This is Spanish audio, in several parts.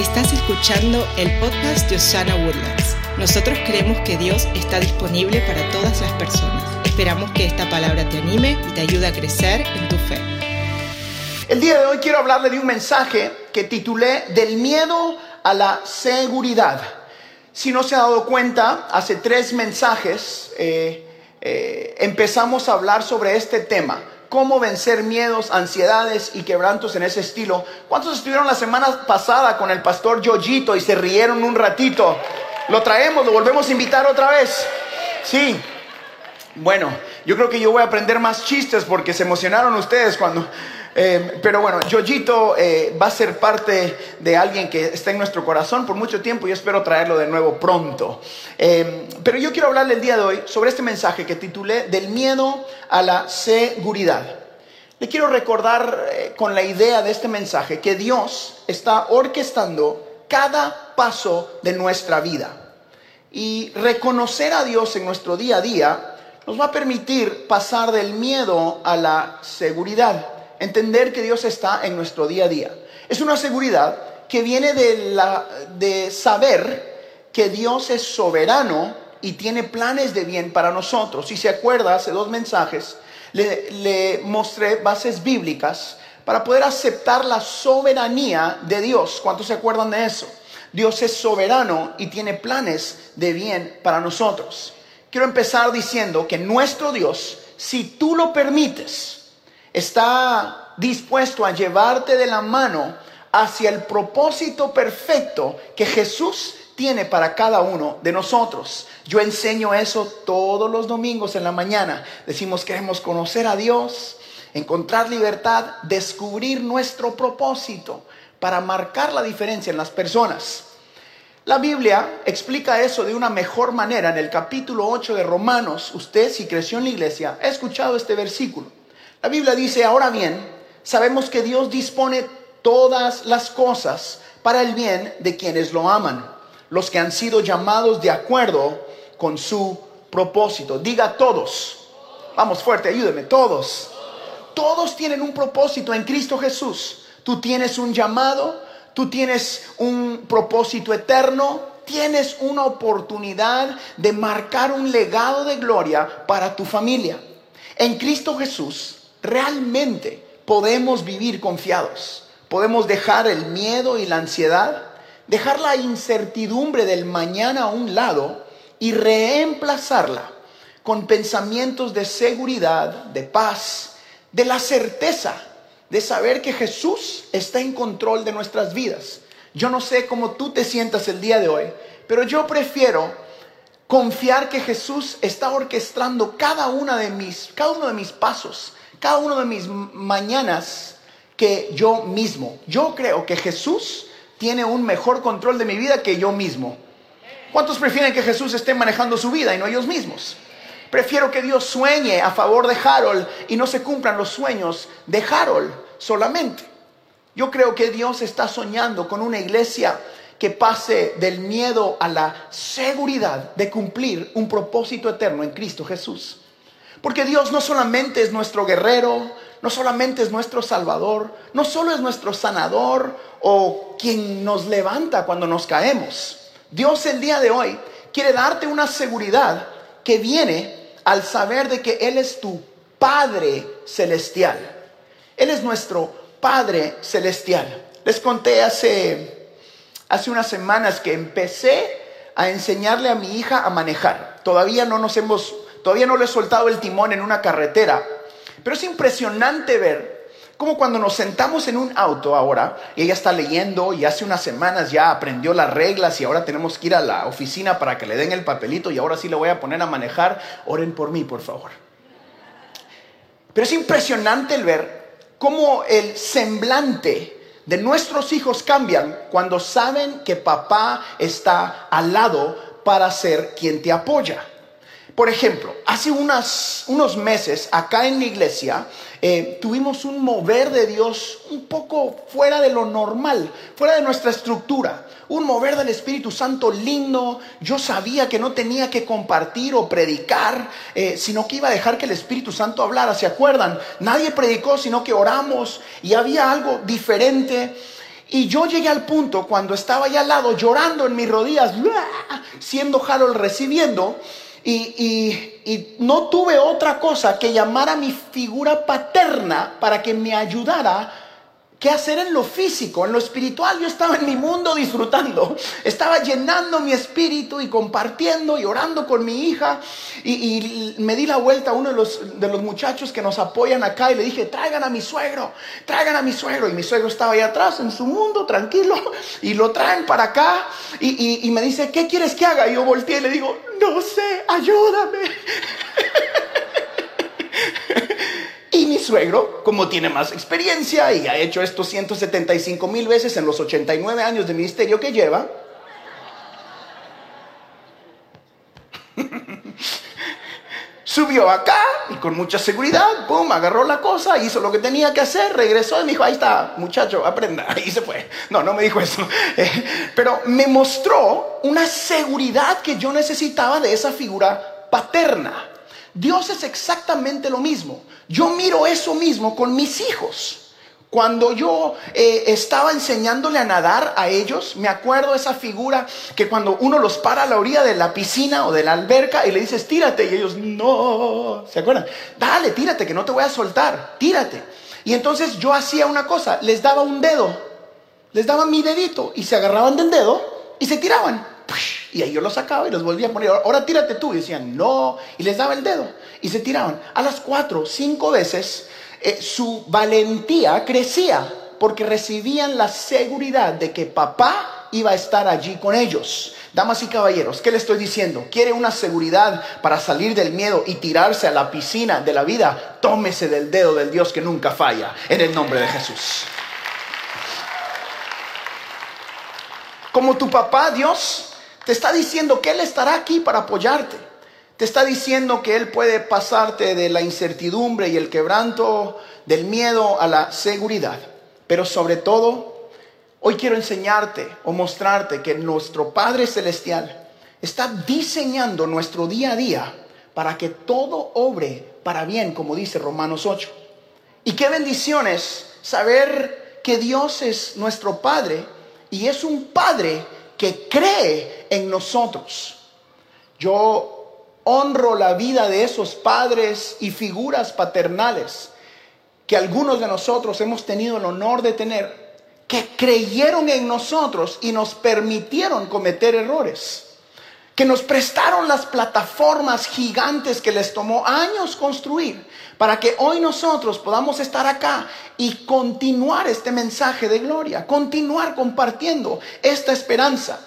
Estás escuchando el podcast de Osana Woodlands. Nosotros creemos que Dios está disponible para todas las personas. Esperamos que esta palabra te anime y te ayude a crecer en tu fe. El día de hoy quiero hablarle de un mensaje que titulé Del miedo a la seguridad. Si no se ha dado cuenta, hace tres mensajes eh, eh, empezamos a hablar sobre este tema cómo vencer miedos, ansiedades y quebrantos en ese estilo. ¿Cuántos estuvieron la semana pasada con el pastor Yoyito y se rieron un ratito? Lo traemos, lo volvemos a invitar otra vez. Sí. Bueno, yo creo que yo voy a aprender más chistes porque se emocionaron ustedes cuando eh, pero bueno, Yoyito eh, va a ser parte de alguien que está en nuestro corazón por mucho tiempo y espero traerlo de nuevo pronto. Eh, pero yo quiero hablarle el día de hoy sobre este mensaje que titulé Del miedo a la seguridad. Le quiero recordar con la idea de este mensaje que Dios está orquestando cada paso de nuestra vida. Y reconocer a Dios en nuestro día a día nos va a permitir pasar del miedo a la seguridad entender que Dios está en nuestro día a día. Es una seguridad que viene de, la, de saber que Dios es soberano y tiene planes de bien para nosotros. Si se acuerda, hace dos mensajes le, le mostré bases bíblicas para poder aceptar la soberanía de Dios. ¿Cuántos se acuerdan de eso? Dios es soberano y tiene planes de bien para nosotros. Quiero empezar diciendo que nuestro Dios, si tú lo permites, está dispuesto a llevarte de la mano hacia el propósito perfecto que Jesús tiene para cada uno de nosotros. Yo enseño eso todos los domingos en la mañana. Decimos queremos conocer a Dios, encontrar libertad, descubrir nuestro propósito para marcar la diferencia en las personas. La Biblia explica eso de una mejor manera en el capítulo 8 de Romanos. Usted, si creció en la iglesia, ha escuchado este versículo. La Biblia dice, ahora bien, sabemos que Dios dispone todas las cosas para el bien de quienes lo aman, los que han sido llamados de acuerdo con su propósito. Diga todos. Vamos fuerte, ayúdeme, todos. Todos tienen un propósito en Cristo Jesús. Tú tienes un llamado, tú tienes un propósito eterno, tienes una oportunidad de marcar un legado de gloria para tu familia. En Cristo Jesús realmente podemos vivir confiados. Podemos dejar el miedo y la ansiedad, dejar la incertidumbre del mañana a un lado y reemplazarla con pensamientos de seguridad, de paz, de la certeza de saber que Jesús está en control de nuestras vidas. Yo no sé cómo tú te sientas el día de hoy, pero yo prefiero confiar que Jesús está orquestando cada una de mis cada uno de mis pasos, cada uno de mis mañanas que yo mismo. Yo creo que Jesús tiene un mejor control de mi vida que yo mismo. ¿Cuántos prefieren que Jesús esté manejando su vida y no ellos mismos? Prefiero que Dios sueñe a favor de Harold y no se cumplan los sueños de Harold solamente. Yo creo que Dios está soñando con una iglesia que pase del miedo a la seguridad de cumplir un propósito eterno en Cristo Jesús. Porque Dios no solamente es nuestro guerrero, no solamente es nuestro salvador, no solo es nuestro sanador o quien nos levanta cuando nos caemos. Dios el día de hoy quiere darte una seguridad que viene al saber de que Él es tu Padre celestial. Él es nuestro Padre celestial. Les conté hace, hace unas semanas que empecé a enseñarle a mi hija a manejar. Todavía no nos hemos Todavía no le he soltado el timón en una carretera. Pero es impresionante ver cómo cuando nos sentamos en un auto ahora, y ella está leyendo y hace unas semanas ya aprendió las reglas y ahora tenemos que ir a la oficina para que le den el papelito y ahora sí le voy a poner a manejar. Oren por mí, por favor. Pero es impresionante el ver cómo el semblante de nuestros hijos cambian cuando saben que papá está al lado para ser quien te apoya. Por ejemplo, hace unos meses acá en la iglesia eh, tuvimos un mover de Dios un poco fuera de lo normal, fuera de nuestra estructura. Un mover del Espíritu Santo lindo. Yo sabía que no tenía que compartir o predicar, eh, sino que iba a dejar que el Espíritu Santo hablara. ¿Se acuerdan? Nadie predicó, sino que oramos y había algo diferente. Y yo llegué al punto cuando estaba allá al lado llorando en mis rodillas, siendo Harold recibiendo, y, y, no tuve otra cosa que llamar a mi figura paterna para que me ayudara qué hacer en lo físico, en lo espiritual. Yo estaba en mi mundo disfrutando, estaba llenando mi espíritu y compartiendo y orando con mi hija. Y, me di la vuelta a uno de los, de los muchachos que nos apoyan acá y le dije, traigan a mi suegro, traigan a mi suegro. Y mi suegro estaba ahí atrás en su mundo, tranquilo, y lo traen para acá. Y, y me dice, ¿qué quieres que haga? Y yo volteé y le digo, no sé, ayúdame. Y mi suegro, como tiene más experiencia y ha hecho esto 175 mil veces en los 89 años de ministerio que lleva, subió acá y con mucha seguridad, pum, agarró la cosa, hizo lo que tenía que hacer, regresó y me dijo, ahí está, muchacho, aprenda. Y se fue. No, no me dijo eso. Eh, pero me mostró una seguridad que yo necesitaba de esa figura paterna. Dios es exactamente lo mismo. Yo miro eso mismo con mis hijos. Cuando yo eh, estaba enseñándole a nadar a ellos, me acuerdo esa figura que cuando uno los para a la orilla de la piscina o de la alberca y le dices, tírate, y ellos, no, ¿se acuerdan? Dale, tírate, que no te voy a soltar, tírate. Y entonces yo hacía una cosa, les daba un dedo, les daba mi dedito y se agarraban del dedo y se tiraban. Y ahí yo los sacaba y los volvía a poner, ahora tírate tú. Y decían, no, y les daba el dedo y se tiraban. A las cuatro, cinco veces, eh, su valentía crecía porque recibían la seguridad de que papá iba a estar allí con ellos. Damas y caballeros, ¿qué le estoy diciendo? ¿Quiere una seguridad para salir del miedo y tirarse a la piscina de la vida? Tómese del dedo del Dios que nunca falla, en el nombre de Jesús. Como tu papá, Dios, te está diciendo que Él estará aquí para apoyarte. Te está diciendo que Él puede pasarte de la incertidumbre y el quebranto, del miedo a la seguridad. Pero sobre todo, hoy quiero enseñarte o mostrarte que nuestro Padre Celestial está diseñando nuestro día a día para que todo obre para bien, como dice Romanos 8. Y qué bendiciones saber que Dios es nuestro Padre y es un Padre que cree en nosotros. Yo honro la vida de esos padres y figuras paternales que algunos de nosotros hemos tenido el honor de tener, que creyeron en nosotros y nos permitieron cometer errores que nos prestaron las plataformas gigantes que les tomó años construir para que hoy nosotros podamos estar acá y continuar este mensaje de gloria, continuar compartiendo esta esperanza.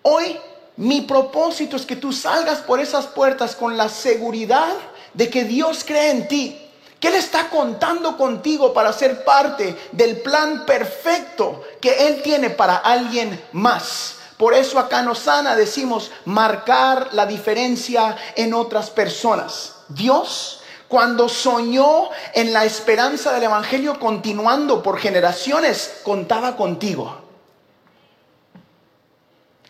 Hoy mi propósito es que tú salgas por esas puertas con la seguridad de que Dios cree en ti, que Él está contando contigo para ser parte del plan perfecto que Él tiene para alguien más. Por eso acá en Osana decimos marcar la diferencia en otras personas. Dios, cuando soñó en la esperanza del Evangelio continuando por generaciones, contaba contigo.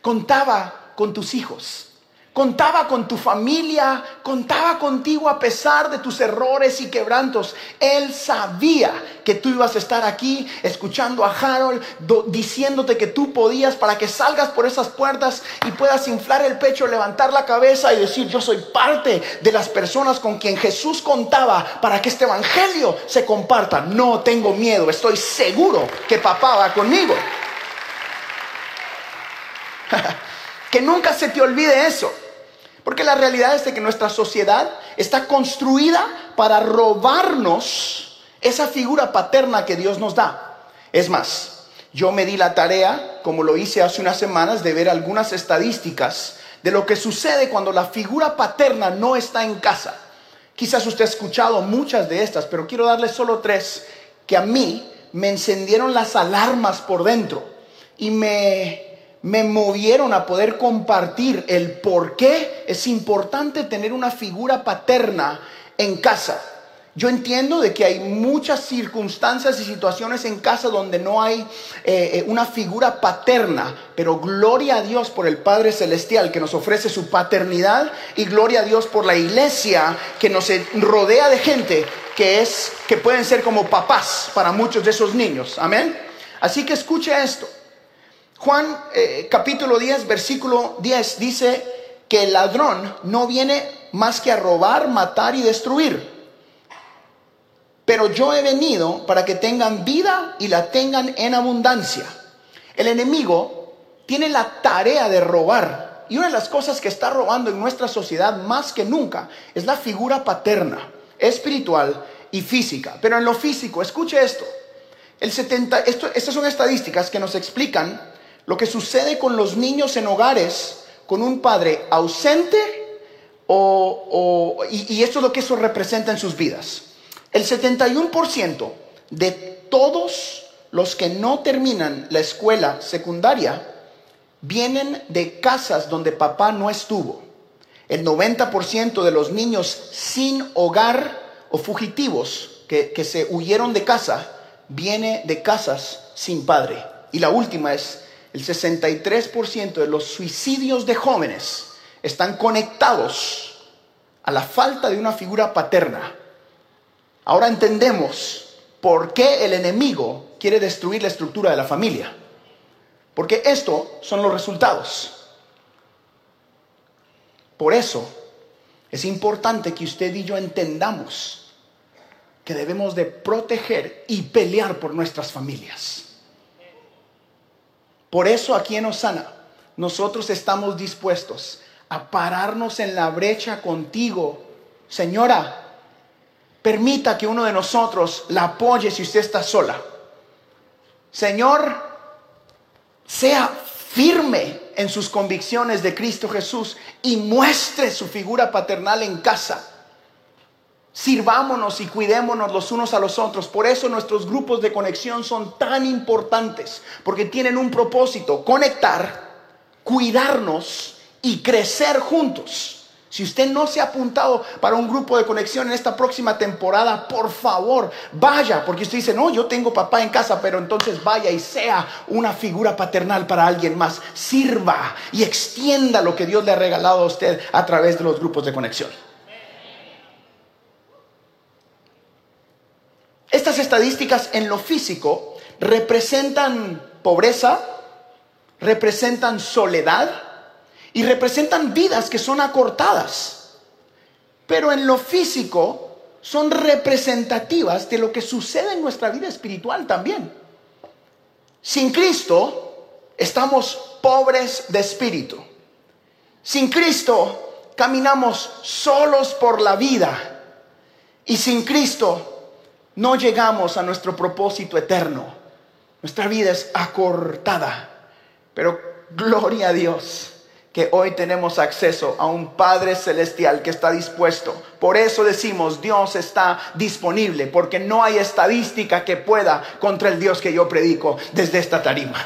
Contaba con tus hijos contaba con tu familia, contaba contigo a pesar de tus errores y quebrantos. Él sabía que tú ibas a estar aquí escuchando a Harold diciéndote que tú podías para que salgas por esas puertas y puedas inflar el pecho, levantar la cabeza y decir, yo soy parte de las personas con quien Jesús contaba para que este evangelio se comparta. No tengo miedo, estoy seguro que papá va conmigo. que nunca se te olvide eso. Porque la realidad es de que nuestra sociedad está construida para robarnos esa figura paterna que Dios nos da. Es más, yo me di la tarea, como lo hice hace unas semanas, de ver algunas estadísticas de lo que sucede cuando la figura paterna no está en casa. Quizás usted ha escuchado muchas de estas, pero quiero darle solo tres que a mí me encendieron las alarmas por dentro y me me movieron a poder compartir el por qué es importante tener una figura paterna en casa. Yo entiendo de que hay muchas circunstancias y situaciones en casa donde no hay eh, eh, una figura paterna, pero gloria a Dios por el Padre Celestial que nos ofrece su paternidad y gloria a Dios por la iglesia que nos rodea de gente que es que pueden ser como papás para muchos de esos niños. Amén. Así que escuche esto. Juan eh, capítulo 10, versículo 10 dice que el ladrón no viene más que a robar, matar y destruir. Pero yo he venido para que tengan vida y la tengan en abundancia. El enemigo tiene la tarea de robar. Y una de las cosas que está robando en nuestra sociedad más que nunca es la figura paterna, espiritual y física. Pero en lo físico, escuche esto. El 70, esto estas son estadísticas que nos explican lo que sucede con los niños en hogares con un padre ausente o, y, y esto es lo que eso representa en sus vidas. El 71% de todos los que no terminan la escuela secundaria vienen de casas donde papá no estuvo. El 90% de los niños sin hogar o fugitivos que, que, se huyeron de casa viene de casas sin padre. Y la última es, el 63% de los suicidios de jóvenes están conectados a la falta de una figura paterna. Ahora entendemos por qué el enemigo quiere destruir la estructura de la familia. Porque estos son los resultados. Por eso es importante que usted y yo entendamos que debemos de proteger y pelear por nuestras familias. Por eso aquí en Osana nosotros estamos dispuestos a pararnos en la brecha contigo. Señora, permita que uno de nosotros la apoye si usted está sola. Señor, sea firme en sus convicciones de Cristo Jesús y muestre su figura paternal en casa. Sirvámonos y cuidémonos los unos a los otros. Por eso nuestros grupos de conexión son tan importantes, porque tienen un propósito, conectar, cuidarnos y crecer juntos. Si usted no se ha apuntado para un grupo de conexión en esta próxima temporada, por favor, vaya, porque usted dice, no, yo tengo papá en casa, pero entonces vaya y sea una figura paternal para alguien más. Sirva y extienda lo que Dios le ha regalado a usted a través de los grupos de conexión. Estas estadísticas en lo físico representan pobreza, representan soledad, y representan vidas que son acortadas. Pero en lo físico son representativas de lo que sucede en nuestra vida espiritual también. Sin Cristo estamos pobres de espíritu. Sin Cristo caminamos solos por la vida. Y sin Cristo no llegamos a nuestro propósito eterno. Nuestra vida es acortada. Pero gloria a Dios que hoy tenemos acceso a un Padre Celestial que está dispuesto. Por eso decimos, Dios está disponible, porque no hay estadística que pueda contra el Dios que yo predico desde esta tarima.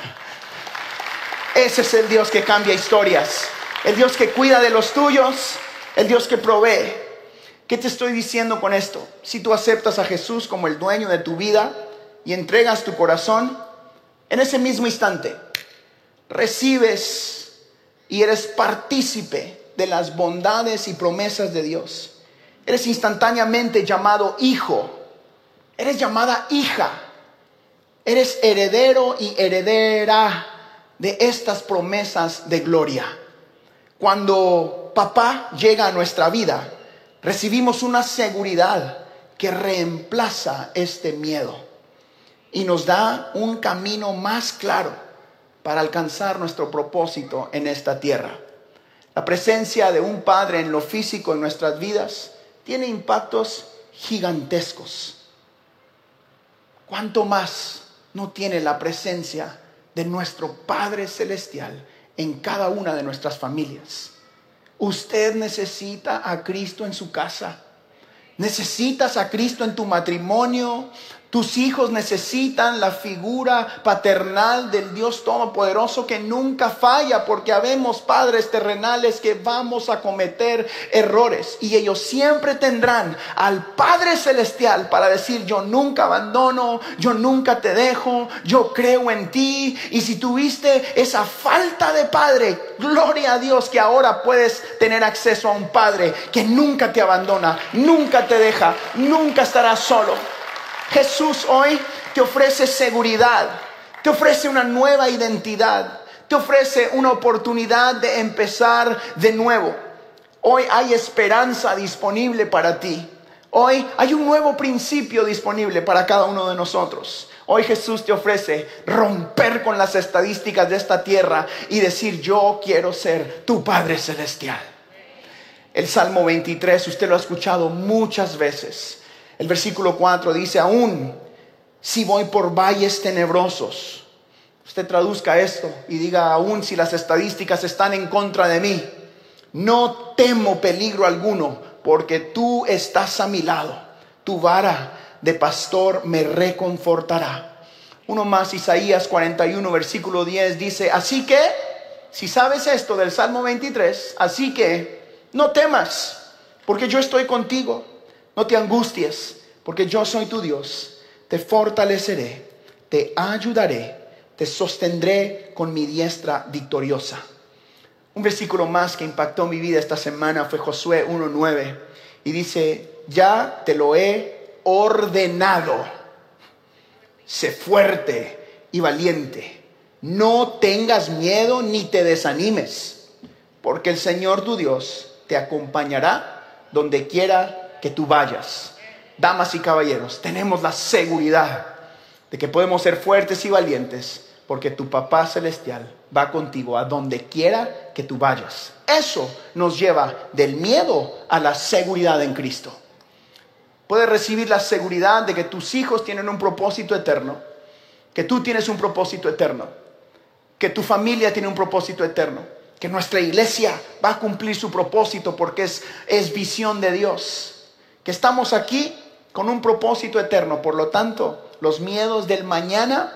Ese es el Dios que cambia historias, el Dios que cuida de los tuyos, el Dios que provee. ¿Qué te estoy diciendo con esto? Si tú aceptas a Jesús como el dueño de tu vida y entregas tu corazón, en ese mismo instante recibes y eres partícipe de las bondades y promesas de Dios. Eres instantáneamente llamado hijo. Eres llamada hija. Eres heredero y heredera de estas promesas de gloria. Cuando papá llega a nuestra vida, recibimos una seguridad que reemplaza este miedo y nos da un camino más claro para alcanzar nuestro propósito en esta tierra. La presencia de un Padre en lo físico en nuestras vidas tiene impactos gigantescos. ¿Cuánto más no tiene la presencia de nuestro Padre Celestial en cada una de nuestras familias? Usted necesita a Cristo en su casa. Necesitas a Cristo en tu matrimonio, tus hijos necesitan la figura paternal del Dios Todopoderoso que nunca falla porque habemos padres terrenales que vamos a cometer errores y ellos siempre tendrán al Padre Celestial para decir yo nunca abandono, yo nunca te dejo, yo creo en ti y si tuviste esa falta de Padre, gloria a Dios que ahora puedes tener acceso a un Padre que nunca te abandona, nunca te deja, nunca estarás solo. Jesús hoy te ofrece seguridad, te ofrece una nueva identidad, te ofrece una oportunidad de empezar de nuevo. Hoy hay esperanza disponible para ti. Hoy hay un nuevo principio disponible para cada uno de nosotros. Hoy Jesús te ofrece romper con las estadísticas de esta tierra y decir, yo quiero ser tu Padre Celestial. El Salmo 23, usted lo ha escuchado muchas veces. El versículo 4 dice, aún si voy por valles tenebrosos, usted traduzca esto y diga, aún si las estadísticas están en contra de mí, no temo peligro alguno, porque tú estás a mi lado. Tu vara de pastor me reconfortará. Uno más, Isaías 41, versículo 10 dice, así que, si sabes esto del Salmo 23, así que no temas, porque yo estoy contigo, no te angusties, porque yo soy tu Dios, te fortaleceré, te ayudaré, te sostendré con mi diestra victoriosa. Un versículo más que impactó mi vida esta semana fue Josué 1.9 y dice, ya te lo he ordenado. Sé fuerte y valiente. No tengas miedo ni te desanimes, porque el Señor tu Dios te acompañará donde quiera que tú vayas. Damas y caballeros, tenemos la seguridad de que podemos ser fuertes y valientes, porque tu papá celestial va contigo a donde quiera que tú vayas. Eso nos lleva del miedo a la seguridad en Cristo. Puedes recibir la seguridad de que tus hijos tienen un propósito eterno, que tú tienes un propósito eterno, que tu familia tiene un propósito eterno, que nuestra iglesia va a cumplir su propósito porque es, es visión de Dios, que estamos aquí con un propósito eterno, por lo tanto, los miedos del mañana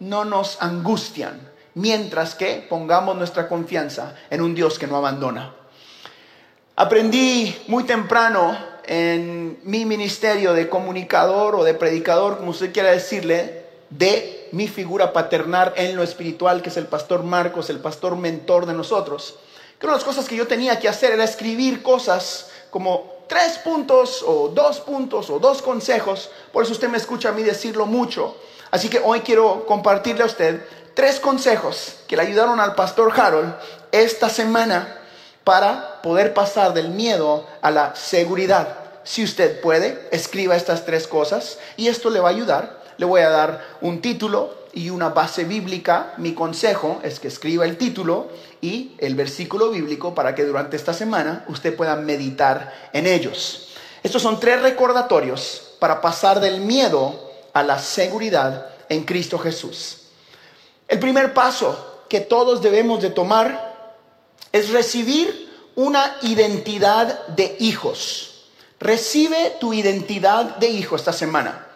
no nos angustian, mientras que pongamos nuestra confianza en un Dios que no abandona. Aprendí muy temprano en mi ministerio de comunicador o de predicador, como usted quiera decirle, de mi figura paternal en lo espiritual, que es el pastor Marcos, el pastor mentor de nosotros. Que una de las cosas que yo tenía que hacer era escribir cosas como tres puntos o dos puntos o dos consejos. Por eso usted me escucha a mí decirlo mucho. Así que hoy quiero compartirle a usted tres consejos que le ayudaron al pastor Harold esta semana para poder pasar del miedo a la seguridad. Si usted puede, escriba estas tres cosas y esto le va a ayudar. Le voy a dar un título y una base bíblica. Mi consejo es que escriba el título y el versículo bíblico para que durante esta semana usted pueda meditar en ellos. Estos son tres recordatorios para pasar del miedo a la seguridad en Cristo Jesús. El primer paso que todos debemos de tomar es recibir una identidad de hijos. Recibe tu identidad de hijo esta semana.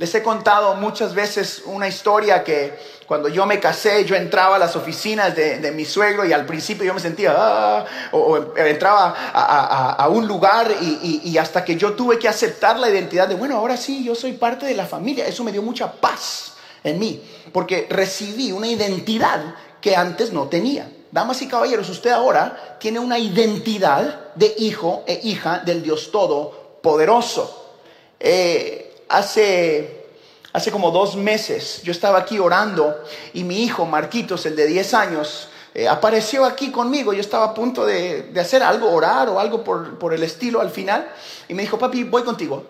Les he contado muchas veces una historia que cuando yo me casé, yo entraba a las oficinas de, mi suegro y al principio yo me sentía, ah", o, entraba a, un lugar y, y, hasta que yo tuve que aceptar la identidad de, bueno, ahora sí, yo soy parte de la familia. Eso me dio mucha paz en mí, porque recibí una identidad que antes no tenía. Damas y caballeros, usted ahora tiene una identidad de hijo e hija del Dios Todopoderoso. Eh, hace, hace como dos meses yo estaba aquí orando y mi hijo Marquitos, el de 10 años, eh, apareció aquí conmigo. Yo estaba a punto de, hacer algo, orar o algo por, por, el estilo al final. Y me dijo, papi, voy contigo.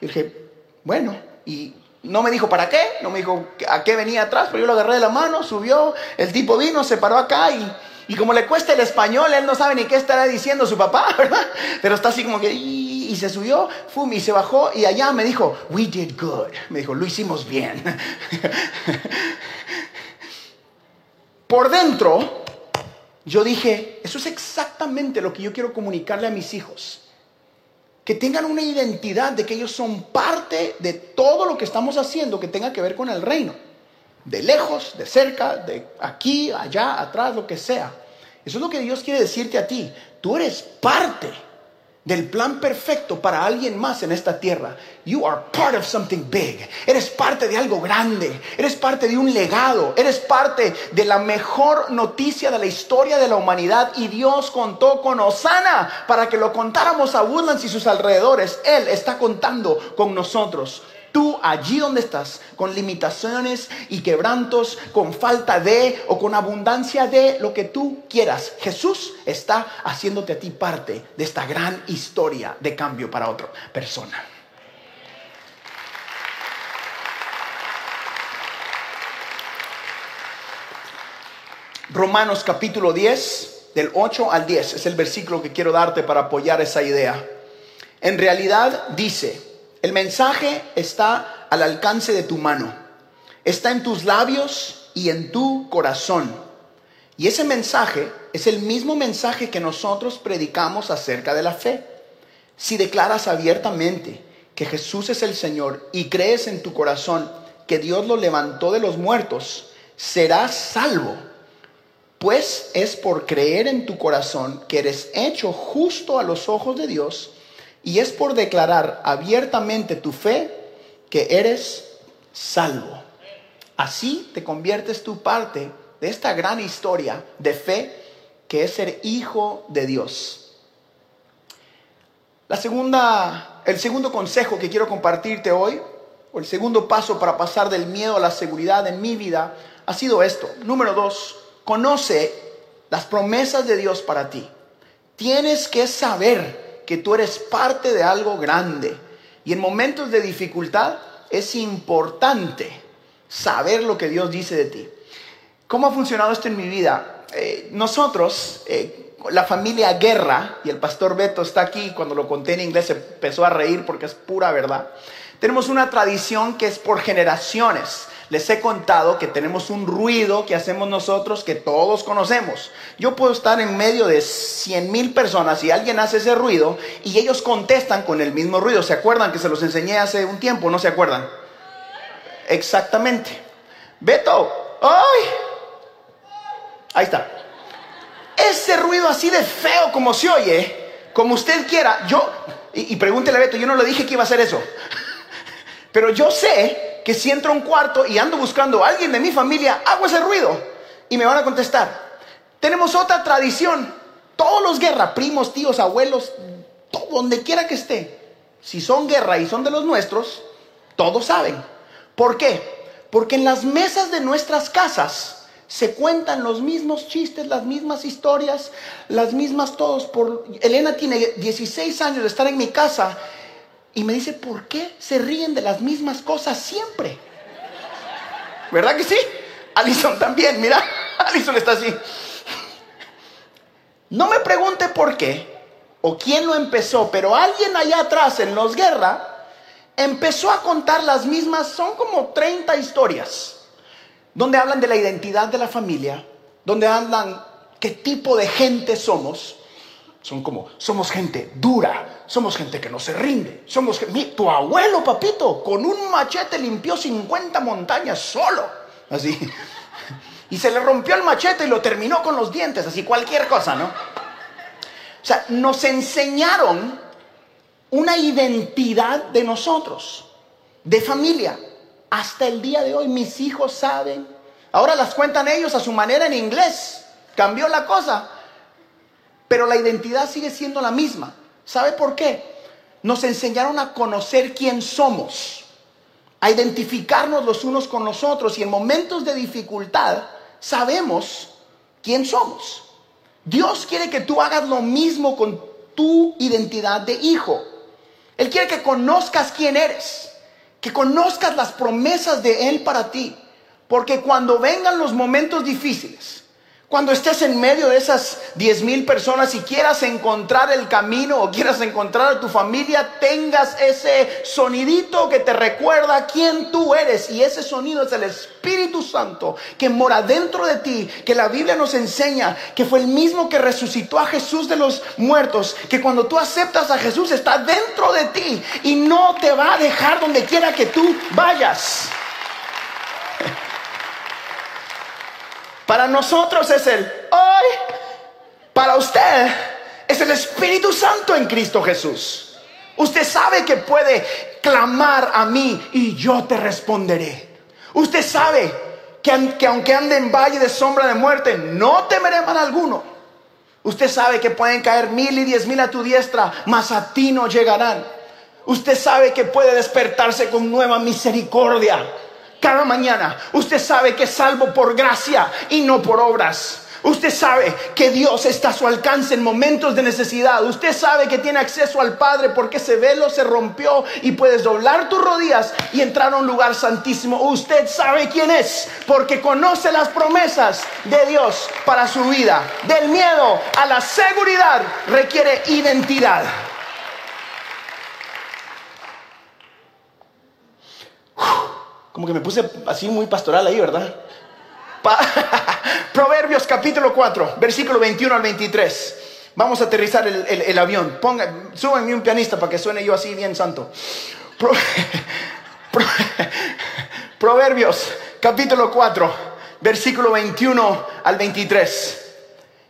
Y dije, bueno, y no me dijo para qué, no me dijo a qué venía atrás, pero yo lo agarré de la mano, subió, el tipo vino, se paró acá y, y como le cuesta el español, él no sabe ni qué estará diciendo su papá. Pero está así como que, y, se subió, fum, y se bajó y allá me dijo, we did good. Me dijo, lo hicimos bien. Por dentro, yo dije, eso es exactamente lo que yo quiero comunicarle a mis hijos que tengan una identidad de que ellos son parte de todo lo que estamos haciendo que tenga que ver con el reino. De lejos, de cerca, de aquí, allá, atrás, lo que sea. Eso es lo que Dios quiere decirte a ti. Tú eres parte del plan perfecto para alguien más en esta tierra. You are part of something big. Eres parte de algo grande. Eres parte de un legado. Eres parte de la mejor noticia de la historia de la humanidad. Y Dios contó con Osana para que lo contáramos a Woodlands y sus alrededores. Él está contando con nosotros. Tú allí donde estás, con limitaciones y quebrantos, con falta de o con abundancia de lo que tú quieras, Jesús está haciéndote a ti parte de esta gran historia de cambio para otra persona. Romanos capítulo 10, del 8 al 10, es el versículo que quiero darte para apoyar esa idea. En realidad dice, el mensaje está al alcance de tu mano, está en tus labios y en tu corazón. Y ese mensaje es el mismo mensaje que nosotros predicamos acerca de la fe. Si declaras abiertamente que Jesús es el Señor y crees en tu corazón que Dios lo levantó de los muertos, serás salvo. Pues es por creer en tu corazón que eres hecho justo a los ojos de Dios y es por declarar abiertamente tu fe que eres salvo. Así te conviertes tu parte de esta gran historia de fe que es ser hijo de Dios. La segunda, el segundo consejo que quiero compartirte hoy, o el segundo paso para pasar del miedo a la seguridad en mi vida, ha sido esto. Número dos, conoce las promesas de Dios para ti. Tienes que saber que tú eres parte de algo grande. Y en momentos de dificultad es importante saber lo que Dios dice de ti. ¿Cómo ha funcionado esto en mi vida? Eh, nosotros, eh, la familia Guerra, y el pastor Beto está aquí, cuando lo conté en inglés se empezó a reír porque es pura verdad, tenemos una tradición que es por generaciones les he contado que tenemos un ruido que hacemos nosotros que todos conocemos. Yo puedo estar en medio de 100 mil personas y alguien hace ese ruido y ellos contestan con el mismo ruido. ¿Se acuerdan que se los enseñé hace un tiempo? ¿No se acuerdan? Exactamente. Beto, ¡ay! Ahí está. Ese ruido así de feo como se oye, como usted quiera, yo, y, y pregúntele a Beto, yo no le dije que iba a hacer eso. Pero yo sé que si entro a un cuarto y ando buscando a alguien de mi familia, hago ese ruido y me van a contestar. Tenemos otra tradición. Todos los guerra, primos, tíos, abuelos, donde quiera que esté, si son guerra y son de los nuestros, todos saben. ¿Por qué? Porque en las mesas de nuestras casas se cuentan los mismos chistes, las mismas historias, las mismas todos. Por... Elena tiene 16 años de estar en mi casa y me dice, ¿por qué se ríen de las mismas cosas siempre? ¿Verdad que sí? Alison también, mira, Alison está así. No me pregunte por qué o quién lo empezó, pero alguien allá atrás en los guerra empezó a contar las mismas, son como 30 historias, donde hablan de la identidad de la familia, donde hablan qué tipo de gente somos, son como, somos gente dura, somos gente que no se rinde. Somos tu abuelo, papito, con un machete limpió 50 montañas solo. Así. Y se le rompió el machete y lo terminó con los dientes, así cualquier cosa, ¿no? O sea, nos enseñaron una identidad de nosotros, de familia. Hasta el día de hoy mis hijos saben. Ahora las cuentan ellos a su manera en inglés. Cambió la cosa pero la identidad sigue siendo la misma. ¿Sabe por qué? Nos enseñaron a conocer quién somos, a identificarnos los unos con los otros y en momentos de dificultad sabemos quién somos. Dios quiere que tú hagas lo mismo con tu identidad de hijo. Él quiere que conozcas quién eres, que conozcas las promesas de Él para ti. Porque cuando vengan los momentos difíciles, cuando estés en medio de esas 10 mil personas y quieras encontrar el camino o quieras encontrar a tu familia, tengas ese sonidito que te recuerda quién tú eres. Y ese sonido es el Espíritu Santo que mora dentro de ti, que la Biblia nos enseña que fue el mismo que resucitó a Jesús de los muertos, que cuando tú aceptas a Jesús está dentro de ti y no te va a dejar donde quiera que tú vayas. Para nosotros es el hoy. Para usted es el Espíritu Santo en Cristo Jesús. Usted sabe que puede clamar a mí y yo te responderé. Usted sabe que, que aunque ande en valle de sombra de muerte, no temeré mal alguno. Usted sabe que pueden caer mil y diez mil a tu diestra, mas a ti no llegarán. Usted sabe que puede despertarse con nueva misericordia cada mañana. Usted sabe que es salvo por gracia y no por obras. Usted sabe que Dios está a su alcance en momentos de necesidad. Usted sabe que tiene acceso al Padre porque ese velo se rompió y puedes doblar tus rodillas y entrar a un lugar santísimo. Usted sabe quién es porque conoce las promesas de Dios para su vida. Del miedo a la seguridad requiere identidad. Como que me puse así muy pastoral ahí, ¿verdad? Proverbios capítulo 4, versículo 21 al 23. Vamos a aterrizar el, avión. Ponga, súbanme un pianista para que suene yo así bien santo. Proverbios capítulo 4, versículo 21 al 23.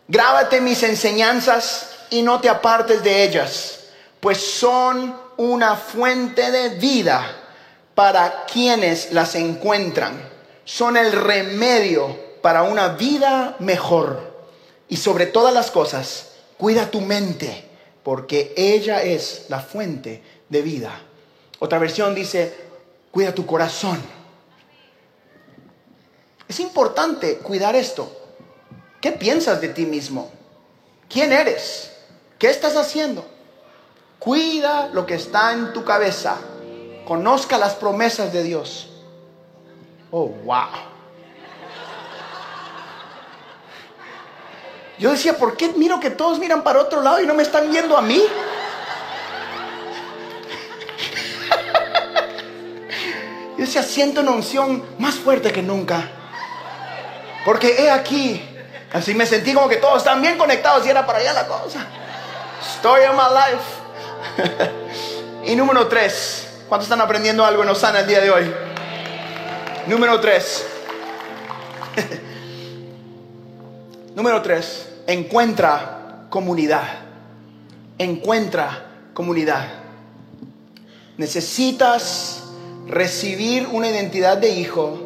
Grábate mis enseñanzas y no te apartes de ellas, pues son una fuente de vida para quienes las encuentran. Son el remedio para una vida mejor. Y sobre todas las cosas, cuida tu mente, porque ella es la fuente de vida. Otra versión dice, cuida tu corazón. Es importante cuidar esto. ¿Qué piensas de ti mismo? ¿Quién eres? ¿Qué estás haciendo? Cuida lo que está en tu cabeza conozca las promesas de Dios. Oh, wow. Yo decía, ¿por qué miro que todos miran para otro lado y no me están viendo a mí? Yo decía, siento una unción más fuerte que nunca. Porque he aquí, así me sentí como que todos están bien conectados y era para allá la cosa. Story of my life. y número tres, ¿Cuántos están aprendiendo algo en Osana el día de hoy? Número tres. Número tres. Encuentra comunidad. Encuentra comunidad. Necesitas recibir una identidad de hijo.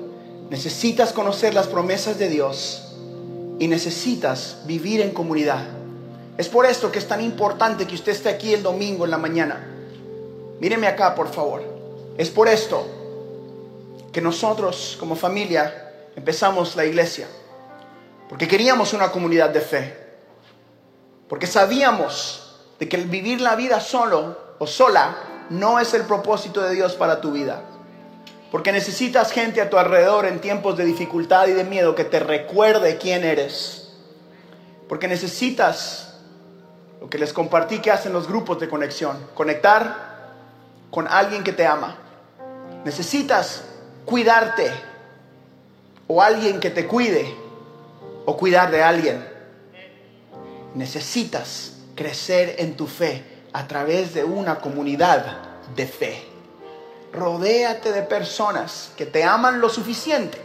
Necesitas conocer las promesas de Dios. Y necesitas vivir en comunidad. Es por esto que es tan importante que usted esté aquí el domingo en la mañana Míreme acá, por favor. Es por esto que nosotros como familia empezamos la iglesia. Porque queríamos una comunidad de fe. Porque sabíamos de que el vivir la vida solo o sola no es el propósito de Dios para tu vida. Porque necesitas gente a tu alrededor en tiempos de dificultad y de miedo que te recuerde quién eres. Porque necesitas lo que les compartí que hacen los grupos de conexión. Conectar con alguien que te ama. Necesitas cuidarte o alguien que te cuide o cuidar de alguien. Necesitas crecer en tu fe a través de una comunidad de fe. Rodéate de personas que te aman lo suficiente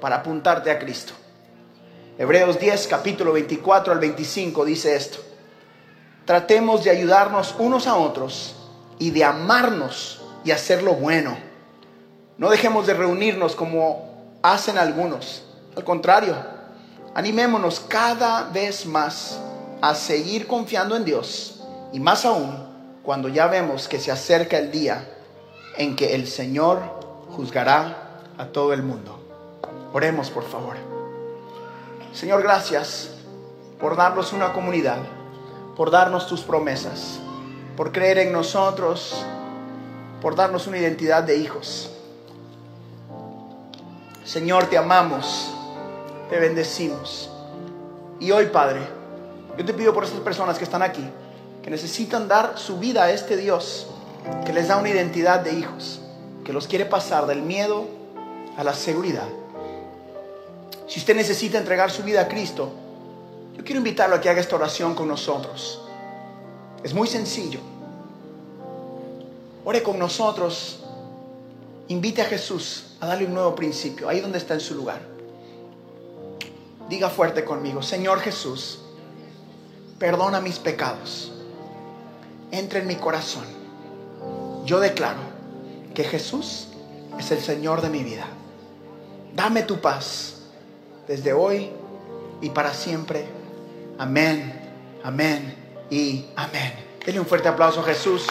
para apuntarte a Cristo. Hebreos 10, capítulo 24 al 25 dice esto. Tratemos de ayudarnos unos a otros y de amarnos y hacer lo bueno. No dejemos de reunirnos como hacen algunos. Al contrario, animémonos cada vez más a seguir confiando en Dios y más aún cuando ya vemos que se acerca el día en que el Señor juzgará a todo el mundo. Oremos, por favor. Señor, gracias por darnos una comunidad, por darnos tus promesas por creer en nosotros, por darnos una identidad de hijos. Señor, te amamos, te bendecimos. Y hoy, Padre, yo te pido por estas personas que están aquí, que necesitan dar su vida a este Dios, que les da una identidad de hijos, que los quiere pasar del miedo a la seguridad. Si usted necesita entregar su vida a Cristo, yo quiero invitarlo a que haga esta oración con nosotros. Es muy sencillo. Ore con nosotros. Invite a Jesús a darle un nuevo principio, ahí donde está en su lugar. Diga fuerte conmigo, Señor Jesús, perdona mis pecados. Entra en mi corazón. Yo declaro que Jesús es el Señor de mi vida. Dame tu paz desde hoy y para siempre. Amén, amén y amén. Denle un fuerte aplauso a Jesús.